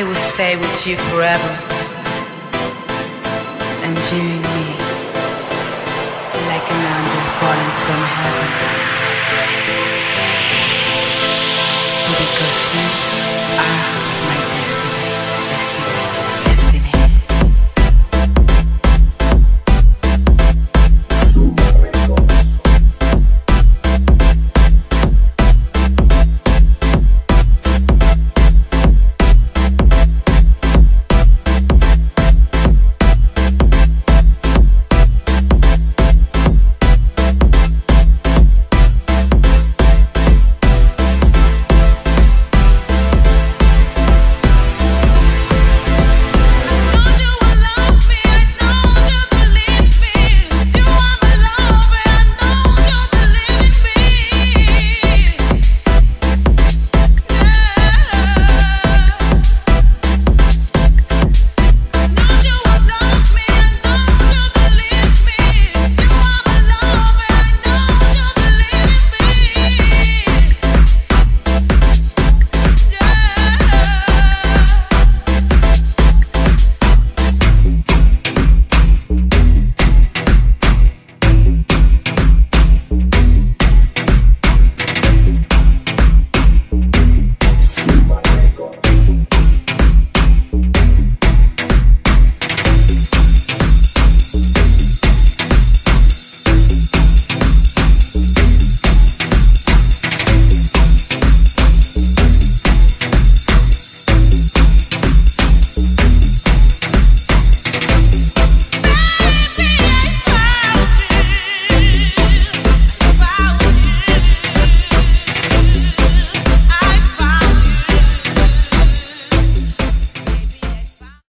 I will stay with you forever. And you and me, like an angel falling from heaven. Because you are my destiny, destiny, destiny.